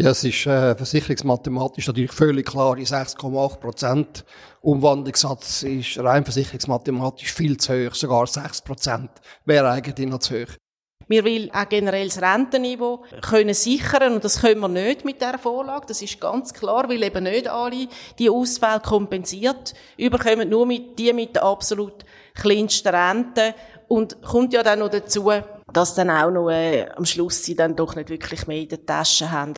Ja, es ist äh, versicherungsmathematisch natürlich völlig klar, die 6,8 Prozent Umwandlungssatz ist rein versicherungsmathematisch viel zu hoch, sogar 6 Prozent wäre eigentlich noch zu hoch. Wir wollen auch generell das Rentenniveau können sichern und das können wir nicht mit dieser Vorlage. Das ist ganz klar, weil eben nicht alle die Ausfälle kompensiert überkommen, nur mit die mit der absolut kleinsten Rente und kommt ja dann noch dazu, dass dann auch noch äh, am Schluss sie dann doch nicht wirklich mehr in der Tasche haben.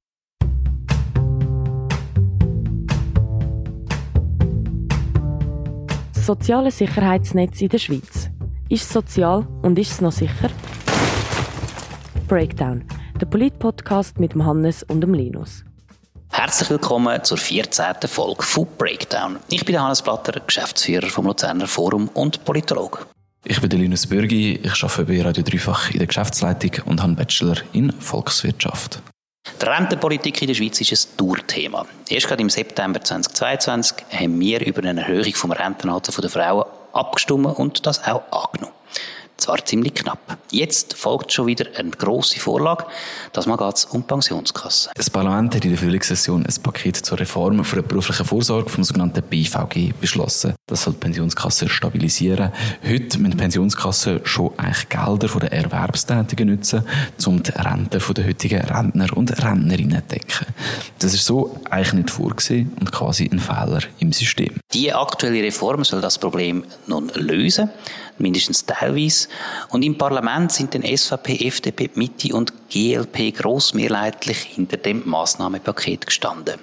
Soziale Sicherheitsnetz in der Schweiz. Ist es sozial und ist es noch sicher? Breakdown, der Polit-Podcast mit dem Hannes und dem Linus. Herzlich willkommen zur 14. Folge von Breakdown. Ich bin Hannes Platter, Geschäftsführer vom Luzerner Forum und Politologe. Ich bin der Linus Bürgi, ich arbeite bei Radio Dreifach in der Geschäftsleitung und habe einen Bachelor in Volkswirtschaft. Die Rentenpolitik in der Schweiz ist ein Tourthema. Erst gerade im September 2022 haben wir über eine Erhöhung vom Rentenalter der Frauen abgestimmt und das auch angenommen. Zwar ziemlich knapp. Jetzt folgt schon wieder eine grosse Vorlage. Das Mal geht es um Pensionskassen. Das Parlament hat in der Frühlingssession ein Paket zur Reform für die berufliche Vorsorge vom sogenannten BVG beschlossen. Das soll die Pensionskassen stabilisieren. Heute müssen Pensionskassen schon eigentlich Gelder von den Erwerbstätigen nutzen, um die Renten der heutigen Rentner und Rentnerinnen zu decken. Das ist so eigentlich nicht vorgesehen und quasi ein Fehler im System. Die aktuelle Reform soll das Problem nun lösen mindestens teilweise. Und im Parlament sind dann SVP, FDP, Mitte und GLP grossmehrheitlich hinter dem Massnahmenpaket gestanden.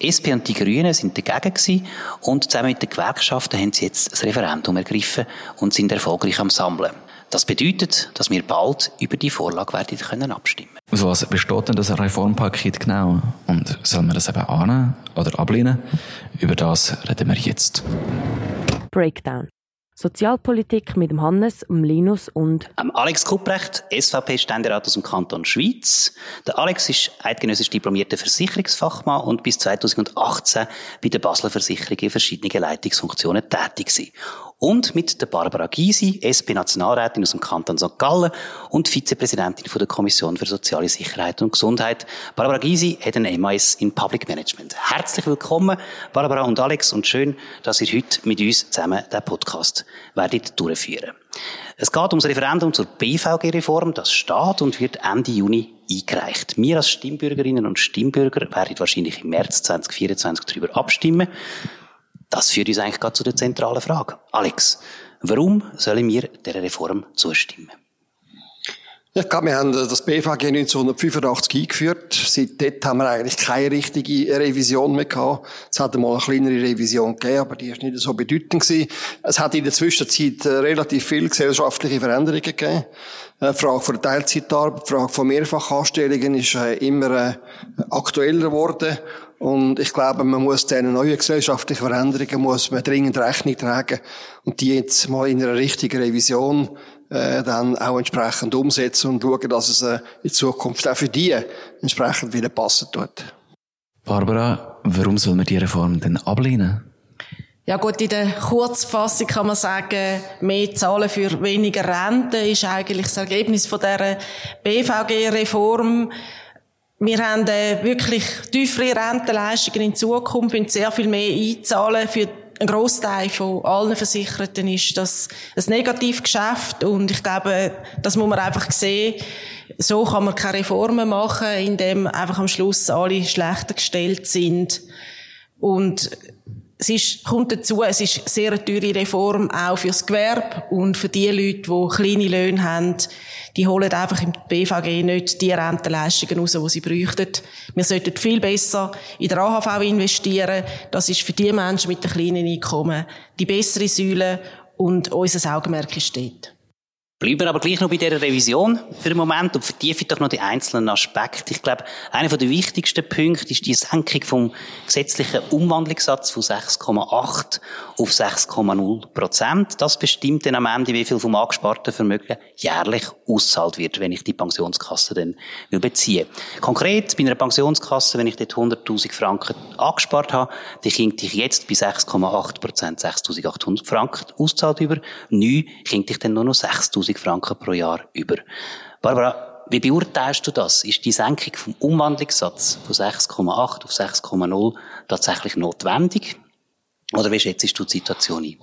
Die SP und die Grünen sind dagegen gewesen und zusammen mit den Gewerkschaften haben sie jetzt das Referendum ergriffen und sind erfolgreich am Sammeln. Das bedeutet, dass wir bald über die Vorlage werden können abstimmen. Aus was besteht denn das Reformpaket genau? Und soll man das eben annehmen oder ablehnen? Über das reden wir jetzt. Breakdown. Sozialpolitik mit dem Hannes, dem Linus und ähm, Alex Kupprecht, SVP-Ständerat aus dem Kanton Schweiz. Der Alex ist eidgenössisch diplomierter Versicherungsfachmann und bis 2018 bei der Basler Versicherung in verschiedenen Leitungsfunktionen tätig gewesen und mit der Barbara Gysi, SP-Nationalrätin aus dem Kanton St. Gallen und Vizepräsidentin von der Kommission für soziale Sicherheit und Gesundheit. Barbara Gysi hat ein MAS in Public Management. Herzlich willkommen, Barbara und Alex, und schön, dass ihr heute mit uns zusammen den Podcast werdet durchführen. Es geht um das Referendum zur BVG-Reform, das steht und wird Ende Juni eingereicht. Wir als Stimmbürgerinnen und Stimmbürger werden wahrscheinlich im März 2024 darüber abstimmen. Das führt uns eigentlich gerade zu der zentralen Frage. Alex, warum sollen wir dieser Reform zustimmen? Ich glaube, wir haben das BVG 1985 eingeführt. Seitdem haben wir eigentlich keine richtige Revision mehr gehabt. Es hat einmal eine kleinere Revision gegeben, aber die ist nicht so bedeutend gewesen. Es hat in der Zwischenzeit äh, relativ viele gesellschaftliche Veränderungen gegeben. Die Frage von der Teilzeitarbeit, die Frage von Mehrfachanstellungen ist äh, immer äh, aktueller geworden. Und ich glaube, man muss diesen neuen gesellschaftlichen Veränderungen muss man dringend Rechnung tragen und die jetzt mal in einer richtigen Revision äh, dann auch entsprechend umsetzen und schauen, dass es äh, in Zukunft auch für die entsprechend wieder passen tut. Barbara, warum soll man die Reform denn ablehnen? Ja gut, in der Kurzfassung kann man sagen, mehr Zahlen für weniger Rente ist eigentlich das Ergebnis von der BVG-Reform. Wir haben äh, wirklich tiefere Rentenleistungen in Zukunft und sehr viel mehr einzahlen. Für einen Großteil von allen Versicherten ist das ein Negativgeschäft und ich glaube, das muss man einfach sehen. So kann man keine Reformen machen, indem einfach am Schluss alle schlechter gestellt sind. Und es ist, kommt dazu, es ist eine sehr teure Reform auch fürs Gewerbe und für die Leute, die kleine Löhne haben, die holen einfach im BVG nicht die Rentenleistungen raus, die sie bräuchten. Wir sollten viel besser in der AHV investieren. Das ist für die Menschen mit den kleinen Einkommen die bessere Säule und unser Augenmerk steht. Bleiben wir aber gleich noch bei dieser Revision für den Moment und vertiefen doch noch die einzelnen Aspekte. Ich glaube, einer der wichtigsten Punkte ist die Senkung vom gesetzlichen Umwandlungssatz von 6,8 auf 6,0 Prozent. Das bestimmt dann am Ende, wie viel vom angesparten Vermögen jährlich auszahlt wird, wenn ich die Pensionskasse dann will beziehen. Konkret, bei einer Pensionskasse, wenn ich dort 100.000 Franken angespart habe, dann kriege ich jetzt bei 6,8 Prozent 6.800 Franken auszahlt über. Neu kriege ich dann nur noch 6.000 1000 Franken pro Jahr über. Barbara, wie beurteilst du das? Ist die Senkung vom Umwandlungssatz von 6,8 auf 6,0 tatsächlich notwendig? Oder wie schätzt du die Situation ein?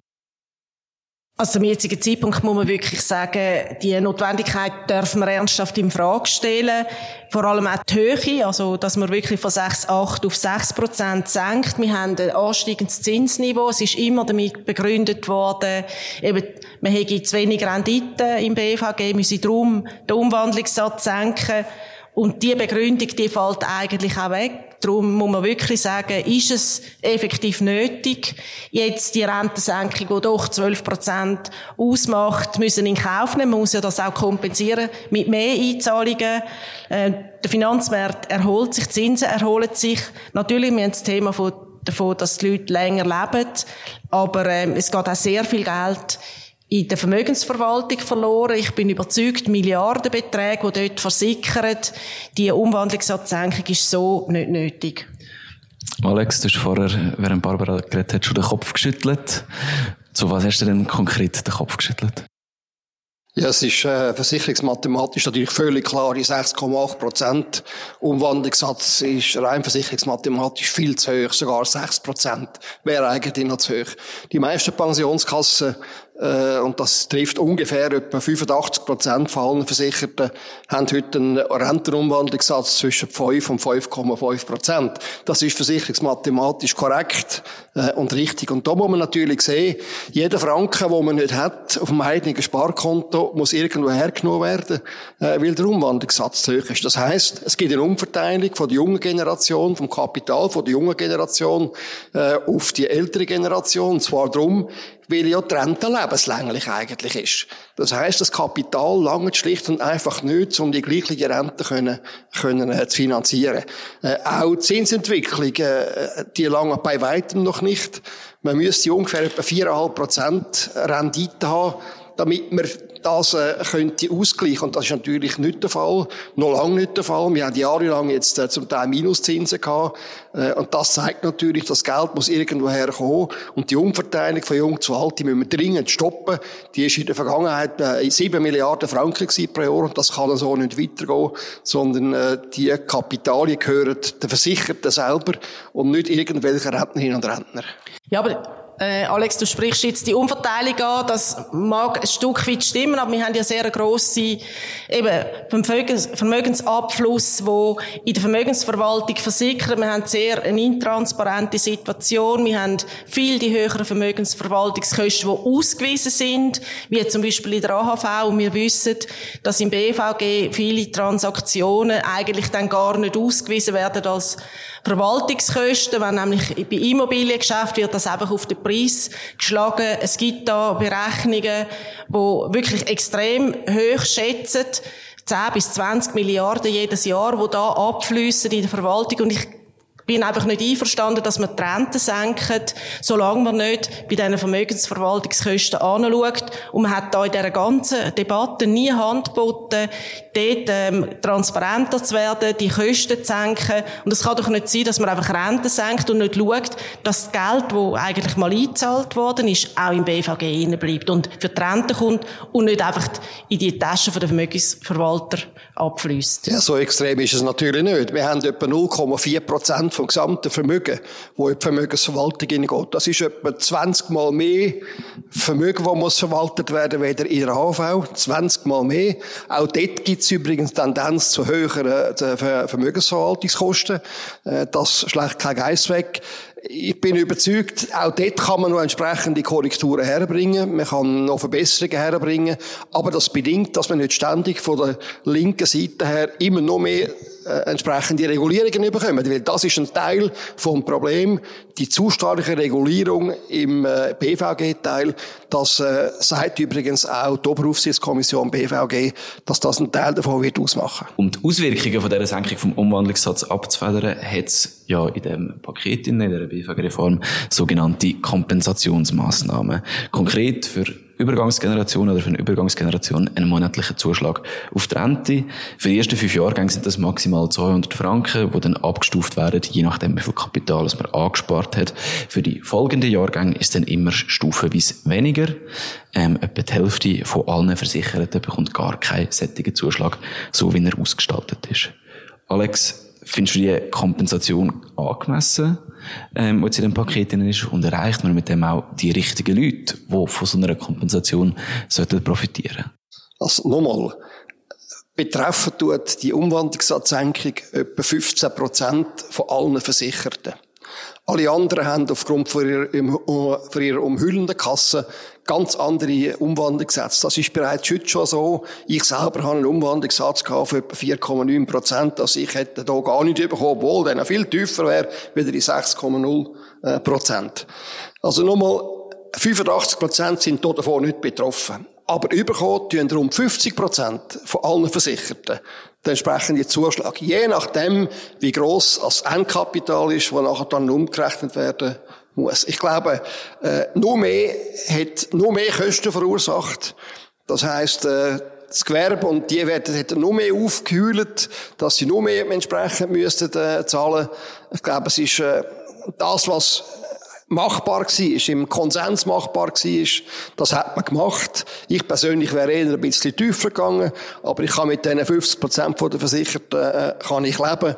Also zum jetzigen Zeitpunkt muss man wirklich sagen, die Notwendigkeit dürfen wir ernsthaft in Frage stellen. Vor allem auch die Höhe, also dass man wirklich von 6,8 auf 6 Prozent senkt. Wir haben ein ansteigendes Zinsniveau. Es ist immer damit begründet worden, eben, man hätte zu wenig Rendite im BVG, müsse darum den Umwandlungssatz senken. Und die Begründung, die fällt eigentlich auch weg. Darum muss man wirklich sagen, ist es effektiv nötig, jetzt die Rentensenkung, die doch 12 Prozent ausmacht, müssen in Kauf nehmen. Man muss ja das auch kompensieren mit mehr Einzahlungen. Äh, der Finanzmarkt erholt sich, die Zinsen erholen sich. Natürlich, wir haben das Thema von, davon, dass die Leute länger leben, aber äh, es geht auch sehr viel Geld in der Vermögensverwaltung verloren. Ich bin überzeugt, Milliardenbeträge, die dort versickern, die Umwandlungssatzsenkung ist so nicht nötig. Alex, du hast vorher, während Barbara geredet hat, schon den Kopf geschüttelt. Zu was hast du denn konkret den Kopf geschüttelt? Ja, es ist äh, versicherungsmathematisch natürlich völlig klar, die 6,8 Prozent Umwandlungssatz ist rein versicherungsmathematisch viel zu hoch, sogar 6 Prozent wäre eigentlich noch zu hoch. Die meisten Pensionskassen und das trifft ungefähr etwa 85 Prozent von allen Versicherten, haben heute einen Rentenumwandlungssatz zwischen 5 und 5,5 Prozent. Das ist versicherungsmathematisch korrekt äh, und richtig. Und da muss man natürlich sehen, jeder Franken, den man nicht hat, auf dem eigenen Sparkonto, muss irgendwo hergenommen werden, äh, weil der Umwandlungssatz zu hoch ist. Das heißt, es gibt eine Umverteilung von der jungen Generation, vom Kapital von der jungen Generation auf die ältere Generation. Und zwar darum, weil ja die Rente lebenslänglich eigentlich ist. Das heißt, das Kapital langt schlicht und einfach nicht, um die gleiche Rente können, können, äh, zu finanzieren. Äh, auch die Zinsentwicklung, äh, die lange bei weitem noch nicht. Man müsste ungefähr etwa 4,5% Rendite haben, damit man das äh, könnte ausgleichen. Und das ist natürlich nicht der Fall. Noch lange nicht der Fall. Wir haben jahrelang jetzt äh, zum Teil Minuszinsen gehabt. Äh, und das zeigt natürlich, das Geld muss irgendwo herkommen. Und die Umverteilung von jung zu alt, die müssen wir dringend stoppen. Die ist in der Vergangenheit äh, 7 Milliarden Franken pro Jahr. Und das kann so nicht weitergehen. Sondern äh, die Kapitalien gehören den Versicherten selber und nicht irgendwelchen Rentnerinnen und Rentner. Ja, aber äh, Alex, du sprichst jetzt die Umverteilung an, das mag ein Stück weit stimmen, aber wir haben ja sehr grosse eben Vermögensabfluss, wo in der Vermögensverwaltung versickert. Wir haben sehr eine intransparente Situation. Wir haben viel die höheren Vermögensverwaltungskosten, die ausgewiesen sind, wie zum Beispiel in der AHV. Und wir wissen, dass im BVG viele Transaktionen eigentlich dann gar nicht ausgewiesen werden als Verwaltungskosten, wenn nämlich bei Immobiliengeschäft wird das einfach auf den Preis geschlagen. Es gibt da Berechnungen, die wirklich extrem hoch schätzen. 10 bis 20 Milliarden jedes Jahr, wo da abfließen in der Verwaltung. Und ich bin einfach nicht einverstanden, dass man die Rente senkt, solange man nicht bei diesen Vermögensverwaltungskosten anschaut. Und man hat da in dieser ganzen Debatte nie Hand geboten, dort ähm, transparenter zu werden, die Kosten zu senken. Und es kann doch nicht sein, dass man einfach Rente senkt und nicht schaut, dass das Geld, das eigentlich mal eingezahlt worden ist, auch im BVG bleibt und für die Rente kommt und nicht einfach in die Taschen der Vermögensverwalter abfließt. Ja, so extrem ist es natürlich nicht. Wir haben etwa 0,4 Prozent vom gesamten Vermögen, wo in die Vermögensverwaltung hineingeht. Das ist etwa 20 Mal mehr Vermögen, das muss verwaltet werden, weder in der HV. 20 Mal mehr. Auch dort gibt es übrigens Tendenz zu höheren äh, Vermögensverwaltungskosten. Äh, das schlägt kein Geist weg ich bin überzeugt, auch dort kann man noch entsprechende Korrekturen herbringen. Man kann noch Verbesserungen herbringen. Aber das bedingt, dass man nicht ständig von der linken Seite her immer noch mehr äh, entsprechende Regulierungen bekommen. Weil das ist ein Teil vom Problem. Die zu starke Regulierung im äh, BVG-Teil, das äh, sagt übrigens auch die Oberaufsichtskommission BVG, dass das ein Teil davon wird ausmachen. Um die Auswirkungen von dieser Senkung vom Umwandlungssatz abzufedern, hat es ja in dem Paket in der BVG-Reform sogenannte Kompensationsmaßnahmen. Konkret für Übergangsgeneration oder für eine Übergangsgeneration einen monatlichen Zuschlag auf die Rente. Für die ersten fünf Jahrgänge sind das maximal 200 Franken, die dann abgestuft werden, je nachdem, wie viel Kapital man angespart hat. Für die folgenden Jahrgänge ist dann immer stufenweise weniger. Ähm, etwa die Hälfte von allen Versicherten bekommt gar keinen sättigen Zuschlag, so wie er ausgestaltet ist. Alex, findest du die Kompensation angemessen? ähm, die in dem Paket drin ist, und erreicht man mit dem auch die richtigen Leute, die von so einer Kompensation sollten profitieren Also nochmal, betreffen tut die Umwandlungssatzsenkung etwa 15 Prozent von allen Versicherten. Alle anderen haben aufgrund von ihrer, von ihrer umhüllenden Kasse ganz andere Umwandlungssätze. Das ist bereits heute schon so. Ich selber habe einen Umwandlungssatz von etwa 4,9 Prozent. Also ich hätte da gar nicht bekommen, obwohl der noch viel tiefer wäre, wieder die 6,0 äh, Prozent. Also nochmal, 85 Prozent sind davon nicht betroffen. Aber überkommen tun rund 50 Prozent von allen Versicherten den entsprechenden Zuschlag. Je nachdem, wie gross das Endkapital ist, das nachher dann umgerechnet werden muss. Ich glaube, äh, nur mehr hat nur mehr Kosten verursacht. Das heißt, äh, das Gewerbe und die werden hätten nur mehr aufgehüllt, dass sie nur mehr entsprechend müssten äh, zahlen. Ich glaube, es ist äh, das, was machbar war, im Konsens machbar war, das hat man gemacht. Ich persönlich wäre eher ein bisschen tiefer gegangen, aber ich kann mit diesen 50 Prozent der Versicherten äh, kann ich leben.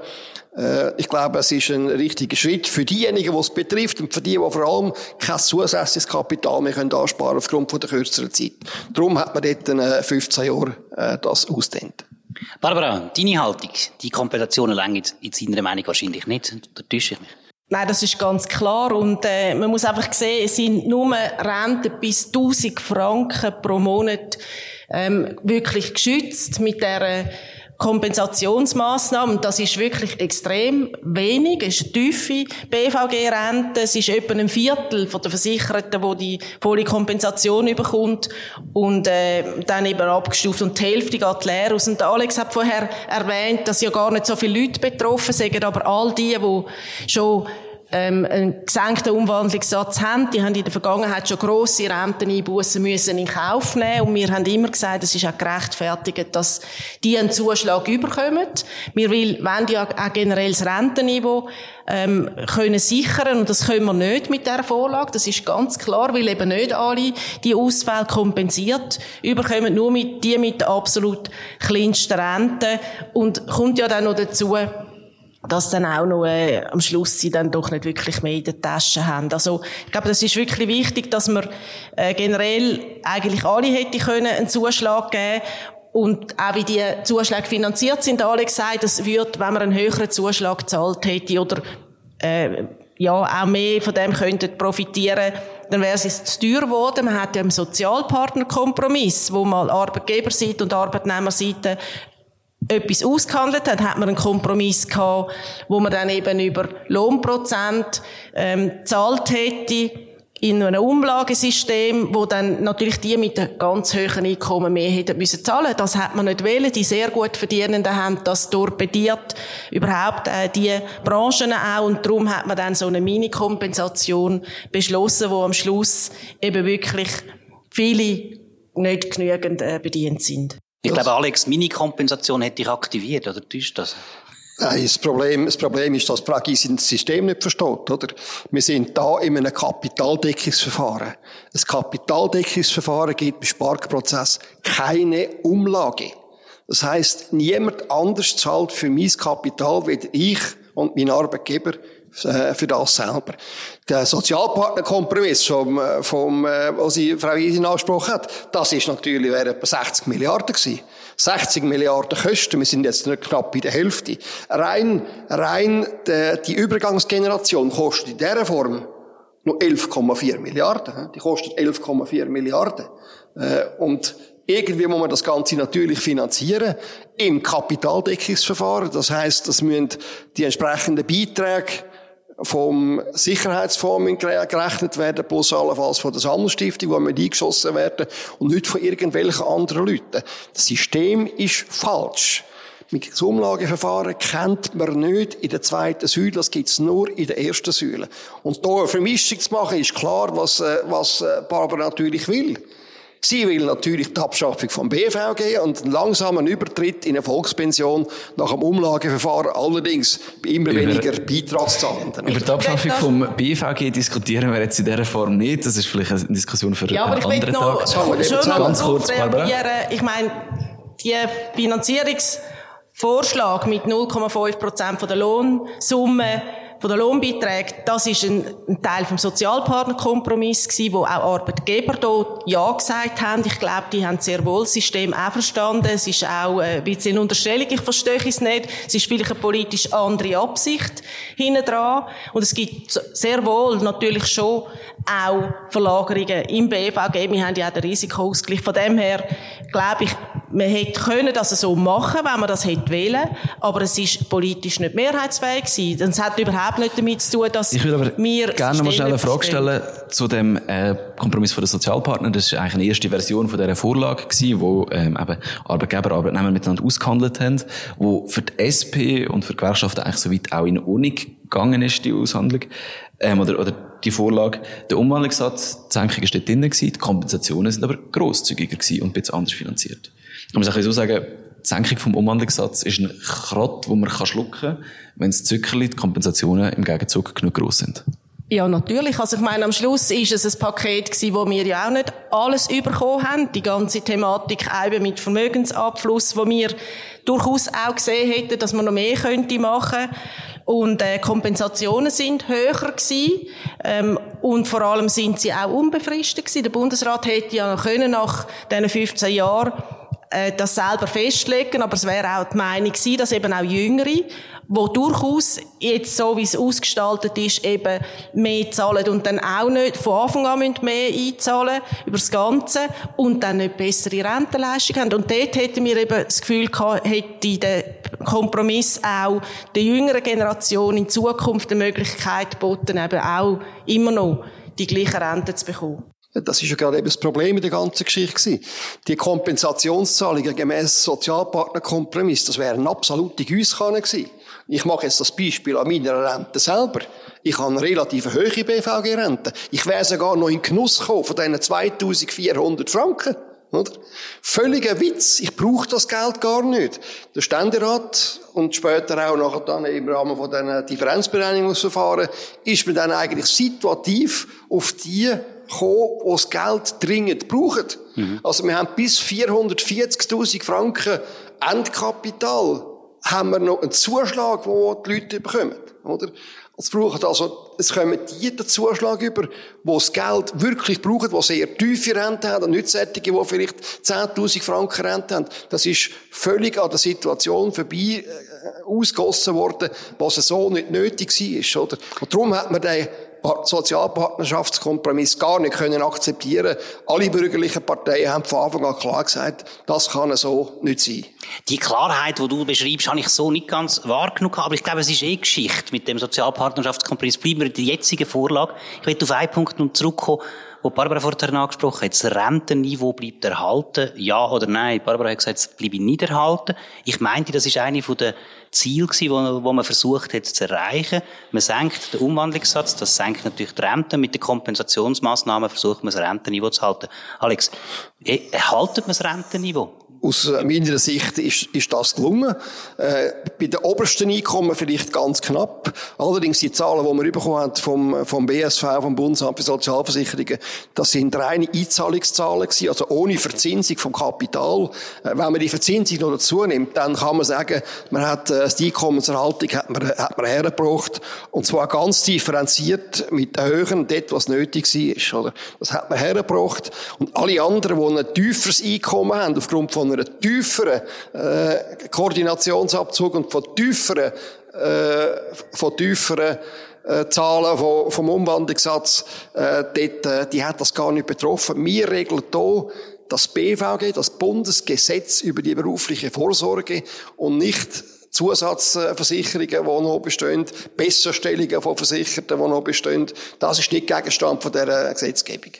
Äh, ich glaube, es ist ein richtiger Schritt für diejenigen, die es betrifft und für die, die vor allem kein zusätzliches Kapital mehr können ansparen aufgrund von der kürzeren Zeit. Darum hat man dort äh, 15 Jahre äh, das ausdehnt. Barbara, deine Haltung, die Kompensationen länger in seiner Meinung wahrscheinlich nicht. Da täusche ich mich. Nein, das ist ganz klar. Und äh, man muss einfach sehen, es sind nur Renten bis 1000 Franken pro Monat ähm, wirklich geschützt mit der Kompensationsmaßnahmen. Das ist wirklich extrem wenig. Es ist eine tiefe BVG-Rente. Es ist etwa ein Viertel von der Versicherten, wo die volle Kompensation überkommt und äh, dann eben abgestuft und die Hälfte geht leer aus. Und Alex hat vorher erwähnt, dass ja gar nicht so viele Leute betroffen sind, aber all die, die schon ähm, einen gesenkten Umwandlungssatz haben, die haben in der Vergangenheit schon grosse Renteneinbußen müssen in Kauf nehmen. Und wir haben immer gesagt, es ist auch gerechtfertigt, dass die einen Zuschlag überkommen. Wir wollen ja auch generell das Rentenniveau ähm, können sichern. Und das können wir nicht mit der Vorlage, das ist ganz klar, weil eben nicht alle die Ausfälle kompensiert überkommen, nur mit die mit der absolut kleinsten Rente. Und kommt ja dann noch dazu, dass dann auch noch äh, am Schluss sie dann doch nicht wirklich mehr in der Tasche haben. Also ich glaube, das ist wirklich wichtig, dass man äh, generell eigentlich alle hätte können einen Zuschlag geben und auch wie die Zuschläge finanziert sind, alle gesagt, das wird, wenn man einen höheren Zuschlag gezahlt hätte oder äh, ja auch mehr von dem könnten profitieren, dann wäre es zu teuer geworden. Man hat ja einen Sozialpartnerkompromiss, wo mal Arbeitgeberseite und Arbeitnehmerseite etwas ausgehandelt hat, hat man einen Kompromiss gehabt, wo man dann eben über Lohnprozent ähm, zahlt hätte in einem Umlagesystem, wo dann natürlich die mit einem ganz hohen Einkommen mehr hätten müssen zahlen. Das hat man nicht wollen. Die sehr gut Verdienenden haben das torpediert. Überhaupt äh, die Branchen auch. Und darum hat man dann so eine Mini-Kompensation beschlossen, wo am Schluss eben wirklich viele nicht genügend äh, bedient sind. Ich glaube, Alex, Mini-Kompensation hätte ich aktiviert, oder täuscht das? Nein, das Problem, das Problem ist, dass Pragi das System nicht versteht, oder? Wir sind da in einem Kapitaldeckungsverfahren. Ein Kapitaldeckungsverfahren gibt beim Sparprozess keine Umlage. Das heißt, niemand anders zahlt für mein Kapital, weder ich und mein Arbeitgeber für das selber. Der Sozialpartnerkompromiss vom, äh, vom, äh, was sie Frau Isin angesprochen hat, das ist natürlich, wäre etwa 60 Milliarden gewesen. 60 Milliarden Kosten, wir sind jetzt nicht knapp bei der Hälfte. Rein, rein die, die Übergangsgeneration kostet in dieser Form nur 11,4 Milliarden. Die kostet 11,4 Milliarden. Und irgendwie muss man das Ganze natürlich finanzieren im Kapitaldeckungsverfahren. Das heißt, das müssen die entsprechenden Beiträge vom Sicherheitsfonds gerechnet werden, plus allenfalls von der Sammelstiftung, wo wir eingeschossen werden und nicht von irgendwelchen anderen Leuten. Das System ist falsch. Mit das Umlageverfahren kennt man nicht in der zweiten Säule, das gibt's nur in der ersten Säule. Und da eine Vermischung zu machen, ist klar, was, äh, was äh, Barbara natürlich will. Sie will natürlich die Abschaffung vom BVG und einen langsamen Übertritt in eine Volkspension nach dem Umlageverfahren, allerdings bei immer über, weniger Beitragszahlenden. Über die Abschaffung vom BVG diskutieren wir jetzt in dieser Form nicht. Das ist vielleicht eine Diskussion für ja, einen anderen Tag. Schon ganz kurz, Barbara. Ich meine, die Finanzierungsvorschlag mit 0,5 Prozent der Lohnsumme von den Lohnbeiträgen, das ist ein, ein Teil vom Sozialpartnerkompromiss gewesen, wo auch Arbeitgeber dort Ja gesagt haben. Ich glaube, die haben sehr wohl das System auch verstanden. Es ist auch äh, ein bisschen eine Unterstellung, ich verstehe es nicht. Es ist vielleicht eine politisch andere Absicht hinten dran. Und es gibt sehr wohl natürlich schon auch Verlagerungen im BVG. Wir haben ja auch den Risikoausgleich. Von dem her glaube ich, man hätte können das so machen, wenn man das hätte wollen, aber es ist politisch nicht mehrheitsfähig gewesen. Es hat überhaupt nicht damit zu tun, dass ich würde aber wir gerne mal schnell eine Frage stellen zu dem äh, Kompromiss von den Sozialpartnern. Das ist eigentlich eine erste Version von dieser Vorlage gewesen, wo ähm, eben Arbeitgeber und Arbeitnehmer miteinander ausgehandelt haben, wo für die SP und für die Gewerkschaften eigentlich soweit auch in Ordnung gegangen ist, die Aushandlung ähm, oder, oder die Vorlage. Der Umwandlungssatz, die Senkung ist dort drin gewesen, die Kompensationen sind aber grosszügiger gewesen und ein bisschen anders finanziert. Man muss auch so sagen, die Senkung vom Umwandlungssatz ist ein Krott, wo man schlucken kann, wenn das Zuckerli, die Kompensationen im Gegenzug genug groß sind. Ja, natürlich. Also ich meine, am Schluss ist es ein Paket gewesen, wo wir ja auch nicht alles überkommen haben. Die ganze Thematik eben mit Vermögensabfluss, wo wir durchaus auch gesehen hätten, dass man noch mehr könnte machen. Und äh, Kompensationen sind höher gewesen. Ähm, und vor allem sind sie auch unbefristet gewesen. Der Bundesrat hätte ja noch können nach diesen 15 Jahren das selber festlegen, aber es wäre auch die Meinung gewesen, dass eben auch Jüngere, wo durchaus jetzt so wie es ausgestaltet ist, eben mehr zahlen und dann auch nicht von Anfang an mehr einzahlen über das Ganze und dann nicht bessere Rentenleistung haben. Und dort hätten wir eben das Gefühl gehabt, hätte der Kompromiss auch der jüngeren Generation in Zukunft die Möglichkeit geboten, eben auch immer noch die gleichen Renten zu bekommen. Das ist ja gerade eben das Problem in der ganzen Geschichte. Die Kompensationszahlungen gemäß Sozialpartnerkompromiss, das wären absolute Gießkanne gewesen. Ich mache jetzt das Beispiel an meiner Rente selber. Ich habe eine relativ hohe BVG-Rente. Ich wäre sogar noch in Genuss gekommen von diesen 2400 Franken. Oder? Völliger Witz. Ich brauche das Geld gar nicht. Der Ständerat und später auch nachher dann im Rahmen von diesen Differenzbereinigungsverfahren ist man dann eigentlich situativ auf die gekommen, die das Geld dringend brauchen. Mhm. Also wir haben bis 440.000 Franken Endkapital haben wir noch einen Zuschlag, den die Leute bekommen. Oder? Es braucht also, es kommen die den Zuschlag über, die das Geld wirklich brauchen, die sehr tiefe Rente haben, und nicht solche, die vielleicht 10.000 Franken Rente haben. Das ist völlig an der Situation vorbei äh, ausgossen worden, was so nicht nötig war, oder? Und darum hat man den Sozialpartnerschaftskompromiss gar nicht können akzeptieren. Alle bürgerlichen Parteien haben von Anfang an klar gesagt, das kann so nicht sein. Die Klarheit, die du beschreibst, habe ich so nicht ganz wahrgenommen. Aber ich glaube, es ist eh Geschichte mit dem Sozialpartnerschaftskompromiss. Bleiben wir in der jetzigen Vorlage. Ich will auf einen Punkt noch zurückkommen wo Barbara vorher angesprochen hat, das Rentenniveau bleibt erhalten, ja oder nein? Barbara hat gesagt, es bleibe nicht erhalten. Ich meinte, das ist eine von den Zielen wo man versucht hat zu erreichen. Man senkt den Umwandlungssatz, das senkt natürlich die Rente. Mit den Kompensationsmaßnahmen versucht man das Rentenniveau zu halten. Alex, erhaltet man das Rentenniveau? Aus meiner Sicht ist, ist das gelungen. Äh, bei den obersten Einkommen vielleicht ganz knapp. Allerdings die Zahlen, die wir bekommen haben vom, vom BSV, vom Bundesamt für Sozialversicherungen, das sind reine Einzahlungszahlen gewesen, also ohne Verzinsung vom Kapital. Äh, wenn man die Verzinsung noch dazu nimmt, dann kann man sagen, man hat äh, die Einkommenserhaltung hat man, hat man hergebracht. Und zwar ganz differenziert mit den Höhen, dort, was nötig war. Oder? Das hat man hergebracht. Und alle anderen, die ein tieferes Einkommen haben, aufgrund von einer tieferen äh, Koordinationsabzug und von tieferen, äh, von tieferen äh, Zahlen vom, vom Umwandlungssatz, äh, dort, äh, die hat das gar nicht betroffen. Wir regeln hier das BVG, das Bundesgesetz über die berufliche Vorsorge und nicht Zusatzversicherungen, die noch bestehen, Besserstellungen von Versicherten, die noch bestehen. Das ist nicht Gegenstand von dieser Gesetzgebung.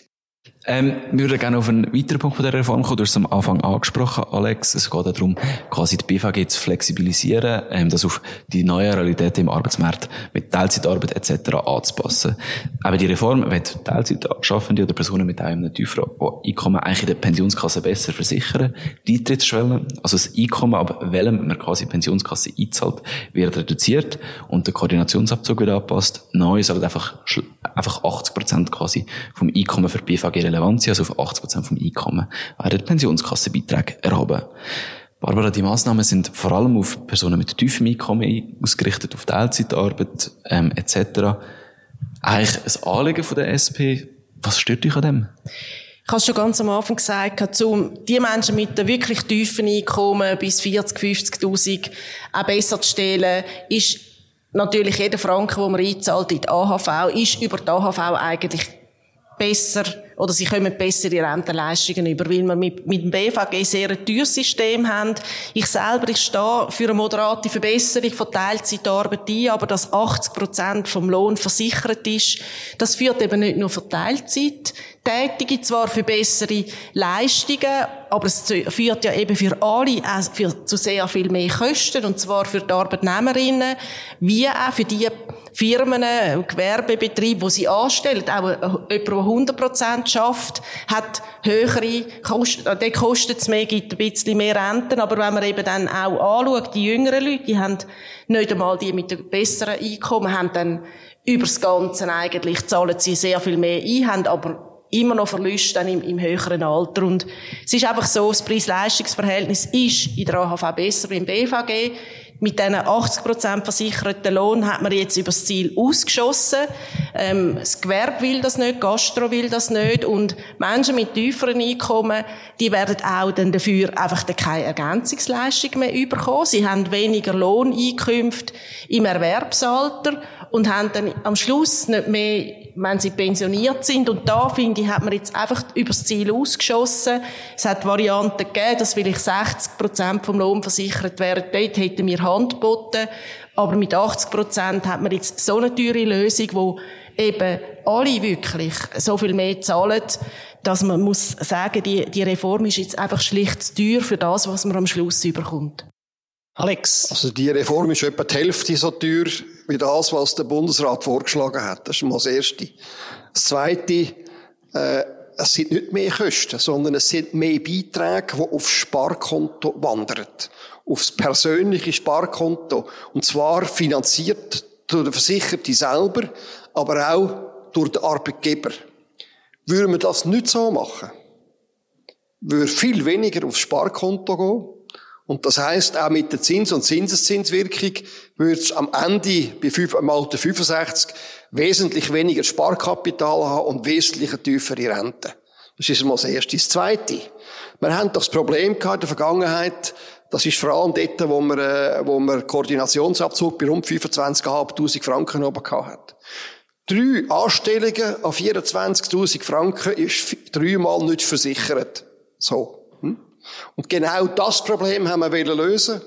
Ähm, wir würden gerne auf einen weiteren Punkt von der Reform kommen. Du hast es am Anfang angesprochen, Alex. Es geht darum, quasi die BVG zu flexibilisieren, ähm, das auf die neuen Realitäten im Arbeitsmarkt mit Teilzeitarbeit etc. anzupassen. Aber die Reform wird Teilzeitschaffende oder Personen mit einem tieferen Einkommen eigentlich in der Pensionskasse besser versichern. Die Eintrittsschwelle, also das Einkommen, ab welchem man quasi Pensionskasse einzahlt, wird reduziert und der Koordinationsabzug wird angepasst. Neu soll einfach, einfach 80 Prozent quasi vom Einkommen für die BVG Relevanz, also auf 80% vom Einkommen, werden Pensionskassenbeiträge erhoben. Barbara, die Massnahmen sind vor allem auf Personen mit tiefem Einkommen ausgerichtet, auf Teilzeitarbeit ähm, etc. Eigentlich ein Anliegen von der SP. Was stört dich an dem? Ich habe schon ganz am Anfang gesagt, um die Menschen mit einem wirklich tiefen Einkommen bis 40, 50.000 auch besser zu stellen, ist natürlich jeder Franken, den man einzahlt in die AHV, ist über die AHV eigentlich besser oder sie kommen bessere Rentenleistungen über, weil wir mit, mit dem BVG sehr ein teures System haben. Ich selber, ich stehe für eine moderate Verbesserung von Teilzeitarbeit ein, aber dass 80 Prozent vom Lohn versichert ist, das führt eben nicht nur für Teilzeit, Tätige zwar für bessere Leistungen, aber es führt ja eben für alle auch für, zu sehr viel mehr Kosten, und zwar für die Arbeitnehmerinnen, wie auch für die Firmen, Gewerbebetriebe, die sie anstellen. Auch jemand, der 100 Prozent schafft, hat höhere Kosten, äh, der kostet es mehr, gibt ein bisschen mehr Renten, aber wenn man eben dann auch anschaut, die jüngeren Leute, die haben nicht einmal die mit dem besseren Einkommen, haben dann übers Ganze eigentlich, zahlen sie sehr viel mehr ein, haben aber immer noch Verluste dann im, im höheren Alter. Und es ist einfach so, das Preis-Leistungs-Verhältnis ist in der AHV besser wie im BVG. Mit diesen 80% versicherten Lohn hat man jetzt übers Ziel ausgeschossen. Ähm, das Gewerbe will das nicht, Gastro will das nicht und Menschen mit tieferen Einkommen, die werden auch dann dafür einfach keine Ergänzungsleistung mehr überkommen. Sie haben weniger Lohneinkünfte im Erwerbsalter und haben dann am Schluss nicht mehr, wenn sie pensioniert sind. Und da, finde ich, hat man jetzt einfach übers Ziel ausgeschossen. Es hat Varianten gegeben, dass vielleicht 60 Prozent vom Lohn versichert wären. Dort hätten wir Hand geboten. Aber mit 80 Prozent hat man jetzt so eine teure Lösung, wo eben alle wirklich so viel mehr zahlen, dass man muss sagen, die, die Reform ist jetzt einfach schlicht zu teuer für das, was man am Schluss überkommt. Alex. Also die Reform ist etwa die Hälfte so teuer wie das, was der Bundesrat vorgeschlagen hat. Das ist mal das Erste. Das Zweite, äh, es sind nicht mehr Kosten, sondern es sind mehr Beiträge, die aufs Sparkonto wandern. Aufs persönliche Sparkonto. Und zwar finanziert durch den Versicherten selber, aber auch durch den Arbeitgeber. Würden wir das nicht so machen, würde viel weniger aufs Sparkonto gehen, und das heißt, auch mit der Zins- und Zinseszinswirkung wird es am Ende bei 5, am Alter 65 wesentlich weniger Sparkapital haben und wesentlich tiefere Rente. Das ist mal das Erste. Das Zweite. Wir haben doch das Problem gehabt in der Vergangenheit, das ist vor allem dort, wo man, äh, wo man Koordinationsabzug bei rund 25.500 Franken oben gehabt hat. Drei Anstellungen an 24.000 Franken ist dreimal nicht versichert. So. Und genau das Problem haben wir lösen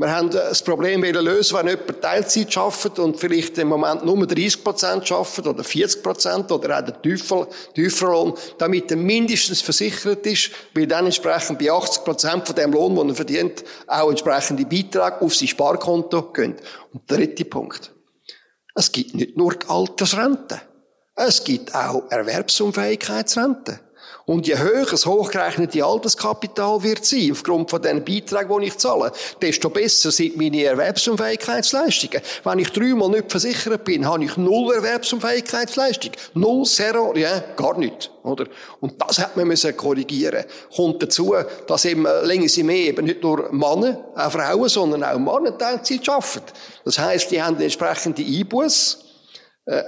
wir haben das Problem lösen, wenn jemand Teilzeit schafft und vielleicht im Moment nur 30 Prozent schafft oder 40 Prozent oder auch den tiefer, tieferen Lohn, damit er mindestens versichert ist, weil dann entsprechend bei 80 Prozent von dem Lohn, den er verdient, auch entsprechende Beiträge auf sein Sparkonto gehen. Und der dritte Punkt. Es gibt nicht nur Altersrente. Es gibt auch Erwerbsunfähigkeitsrente. Und je höher das hochgerechnete Alterskapital wird sein, aufgrund von den Beiträgen, die ich zahle, desto besser sind meine Erwerbsunfähigkeitsleistungen. Wenn ich dreimal nicht versichert bin, habe ich null Erwerbsunfähigkeitsleistung. Null, zero, ja, gar nicht. Oder? Und das hat man müssen korrigieren. Kommt dazu, dass eben länger sie mehr eben nicht nur Männer, auch Frauen, sondern auch Männer Teilzeit arbeiten. Das heisst, die haben entsprechende Einbuß äh,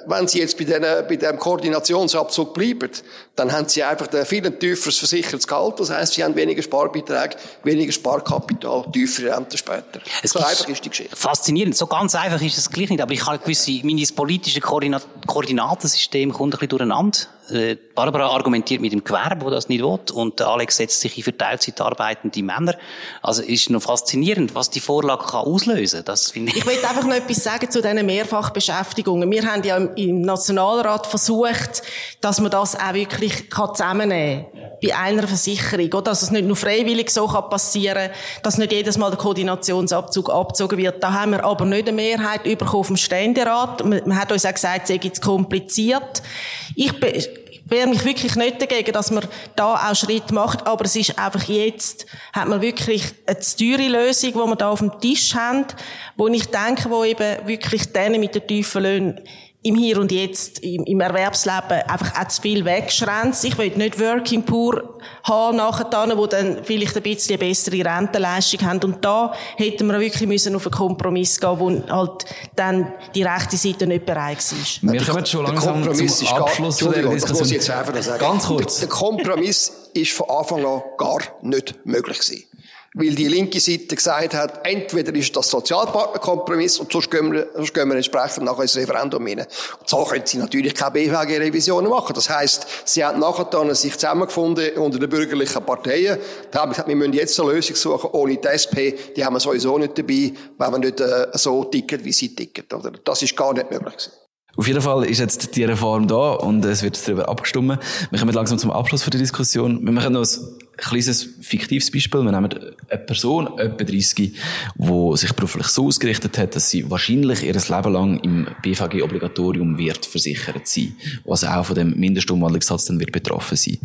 wenn Sie jetzt bei, den, bei dem Koordinationsabzug bleiben, dann haben Sie einfach ein viel tieferes versichertes Gehalt. Das heißt, Sie haben weniger Sparbeiträge, weniger Sparkapital, tiefere Rente später. Es so einfach ist die Geschichte. Faszinierend. So ganz einfach ist es gleich nicht. Aber ich habe gewisse, meine politische Koordinat Koordinatensystem kommt ein bisschen durcheinander. Äh, Barbara argumentiert mit dem Gewerbe, wo das nicht will, und Alex setzt sich in für Teilzeit arbeitende Männer. Also ist noch faszinierend, was die Vorlage kann auslösen. Das finde ich. Ich möchte einfach noch etwas sagen zu diesen Mehrfachbeschäftigungen. Wir haben ja im Nationalrat versucht, dass man das auch wirklich zusammennehmen kann bei einer Versicherung, oder? Dass es nicht nur freiwillig so passieren kann, dass nicht jedes Mal der Koordinationsabzug abgezogen wird. Da haben wir aber nicht eine Mehrheit bekommen dem Ständerat. Man hat uns auch gesagt, es sei zu kompliziert. Ich wehre mich wirklich nicht dagegen, dass man da auch Schritt macht, aber es ist einfach jetzt, hat man wirklich eine teure Lösung, die wir da auf dem Tisch haben, wo ich denke, wo eben wirklich denen mit den tiefen Löhnen im Hier und Jetzt, im, im Erwerbsleben einfach auch zu viel wegschränzt. Ich will nicht Working Poor haben nachher, wo dann vielleicht ein bisschen bessere Rentenleistung haben. Und da hätten wir wirklich müssen auf einen Kompromiss gehen, wo halt dann die rechte Seite nicht bereit war. Wir kommen schon langsam zum Abschluss gar, der Diskussion. muss ich jetzt einfach sagen. Ganz kurz. Der, der Kompromiss ist von Anfang an gar nicht möglich gewesen weil die linke Seite gesagt hat, entweder ist das Sozialpartnerkompromiss und sonst gehen wir, sonst gehen wir entsprechend nachher ins Referendum hinein. Und so können sie natürlich keine BVG-Revisionen machen. Das heisst, sie haben nachher sich zusammengefunden unter den bürgerlichen Parteien. Da haben gesagt, wir müssen jetzt eine Lösung suchen ohne die SP. Die haben wir sowieso nicht dabei, wenn wir nicht äh, so ticken, wie sie ticken. Oder? Das ist gar nicht möglich gewesen. Auf jeden Fall ist jetzt die Reform da und es wird darüber abgestimmt. Wir kommen langsam zum Abschluss der Diskussion. Wir machen noch ein kleines fiktives Beispiel. Wir nehmen eine Person, etwa 30, die sich beruflich so ausgerichtet hat, dass sie wahrscheinlich ihr Leben lang im BVG-Obligatorium wird versichert sein, was auch von dem Mindestumwandlungssatz dann wird betroffen sein.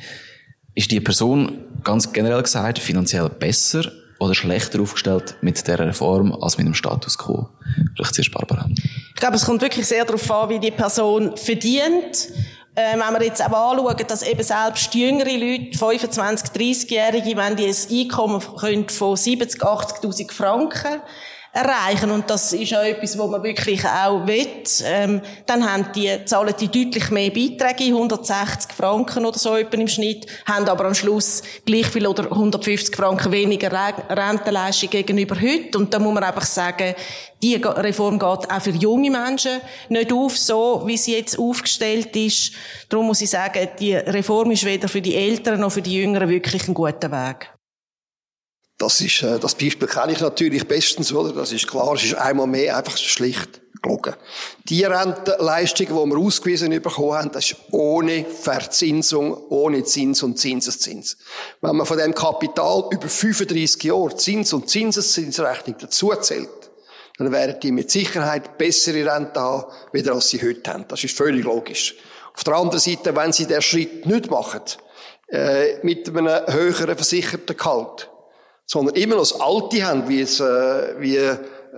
Ist die Person ganz generell gesagt finanziell besser oder schlechter aufgestellt mit der Reform als mit dem Status quo? Vielleicht zuerst Barbara. Ich glaube, es kommt wirklich sehr darauf an, wie die Person verdient. Ähm, wenn wir jetzt auch anschauen, dass eben selbst jüngere Leute, 25, 30-Jährige, wenn die ein Einkommen von 70, 80.000 Franken erreichen. Und das ist auch etwas, was man wirklich auch will. Ähm, dann haben die, zahlen die deutlich mehr Beiträge, 160 Franken oder so im Schnitt, haben aber am Schluss gleich viel oder 150 Franken weniger Rentenleistung gegenüber heute. Und da muss man einfach sagen, die Reform geht auch für junge Menschen nicht auf, so wie sie jetzt aufgestellt ist. Darum muss ich sagen, die Reform ist weder für die Älteren noch für die Jüngeren wirklich ein guter Weg. Das ist, äh, das Beispiel kenne ich natürlich bestens, oder? Das ist klar. Es ist einmal mehr einfach schlicht gelogen. Die Rentenleistung, die wir ausgewiesen bekommen haben, das ist ohne Verzinsung, ohne Zins und Zinseszins. Wenn man von dem Kapital über 35 Jahre Zins und Zinseszinsrechnung dazuzählt, dann werden die mit Sicherheit bessere Rente haben, wieder als sie heute haben. Das ist völlig logisch. Auf der anderen Seite, wenn sie den Schritt nicht machen, äh, mit einem höheren versicherten Gehalt, sondern immer noch das Alte haben, wie es, äh, wie äh,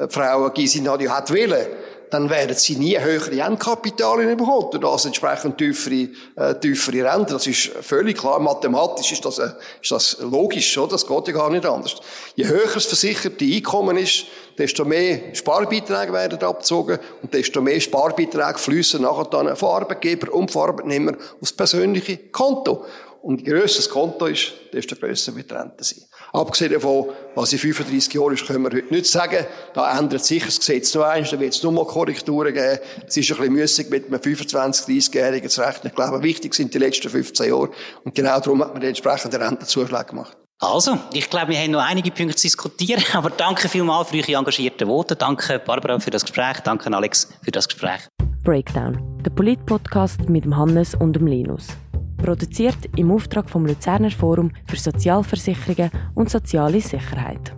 Frau Gysi Nadia hat wollen, dann werden sie nie höhere Endkapitalien bekommen, und das entsprechend tiefere, äh, tiefere Renten. Das ist völlig klar. Mathematisch ist das, äh, ist das logisch, oder? Das geht ja gar nicht anders. Je höher das versicherte Einkommen ist, desto mehr Sparbeiträge werden abgezogen und desto mehr Sparbeiträge fließen nachher dann von Arbeitgeber und von Arbeitnehmer aufs persönliche Konto. Und je grösser das Konto ist, desto grösser wird die Rente sein. Abgesehen davon, was in 35 Jahren ist, können wir heute nicht sagen. Da ändert sich das Gesetz noch eins, da wird es nur mal Korrekturen geben. Es ist ein bisschen müßig, mit einem 25-, 30-Jährigen zu rechnen. Ich glaube, wichtig sind die letzten 15 Jahre. Und genau darum hat man die entsprechenden Rentenzuschläge gemacht. Also, ich glaube, wir haben noch einige Punkte zu diskutieren, aber danke vielmals für eure engagierten Worte. Danke, Barbara, für das Gespräch. Danke, Alex, für das Gespräch. Breakdown, der Polit-Podcast mit dem Hannes und dem Linus. Produziert im Auftrag vom Luzerner Forum für Sozialversicherungen und soziale Sicherheit.